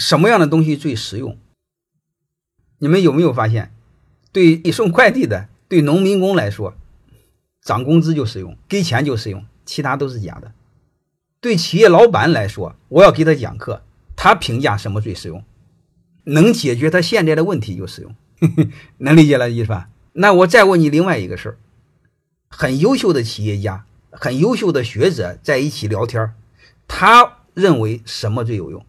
什么样的东西最实用？你们有没有发现，对送快递的、对农民工来说，涨工资就实用，给钱就实用，其他都是假的。对企业老板来说，我要给他讲课，他评价什么最实用，能解决他现在的问题就实用，能理解了意思吧？那我再问你另外一个事儿，很优秀的企业家、很优秀的学者在一起聊天，他认为什么最有用？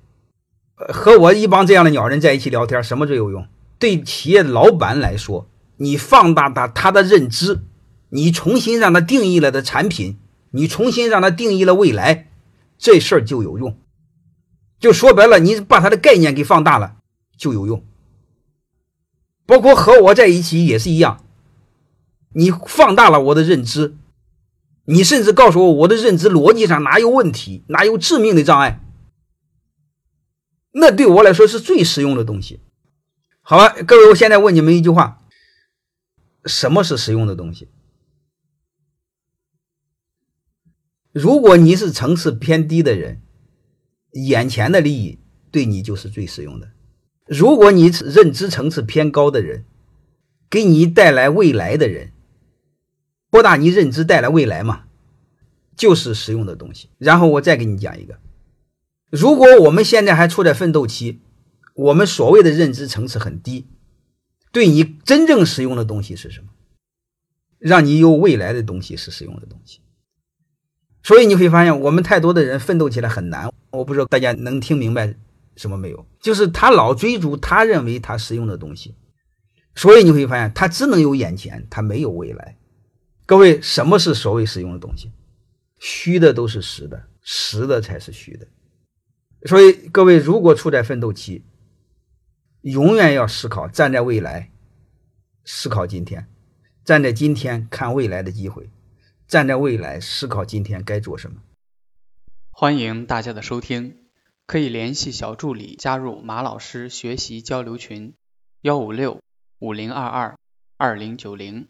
和我一帮这样的鸟人在一起聊天，什么最有用？对企业老板来说，你放大他他的认知，你重新让他定义了的产品，你重新让他定义了未来，这事儿就有用。就说白了，你把他的概念给放大了，就有用。包括和我在一起也是一样，你放大了我的认知，你甚至告诉我我的认知逻辑上哪有问题，哪有致命的障碍。那对我来说是最实用的东西。好了，各位，我现在问你们一句话：什么是实用的东西？如果你是层次偏低的人，眼前的利益对你就是最实用的；如果你认知层次偏高的人，给你带来未来的人，扩大你认知带来未来嘛，就是实用的东西。然后我再给你讲一个。如果我们现在还处在奋斗期，我们所谓的认知层次很低，对你真正实用的东西是什么？让你有未来的东西是实用的东西。所以你会发现，我们太多的人奋斗起来很难。我不知道大家能听明白什么没有？就是他老追逐他认为他实用的东西，所以你会发现他只能有眼前，他没有未来。各位，什么是所谓实用的东西？虚的都是实的，实的才是虚的。所以，各位如果处在奋斗期，永远要思考站在未来，思考今天；站在今天看未来的机会；站在未来思考今天该做什么。欢迎大家的收听，可以联系小助理加入马老师学习交流群：幺五六五零二二二零九零。